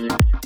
you.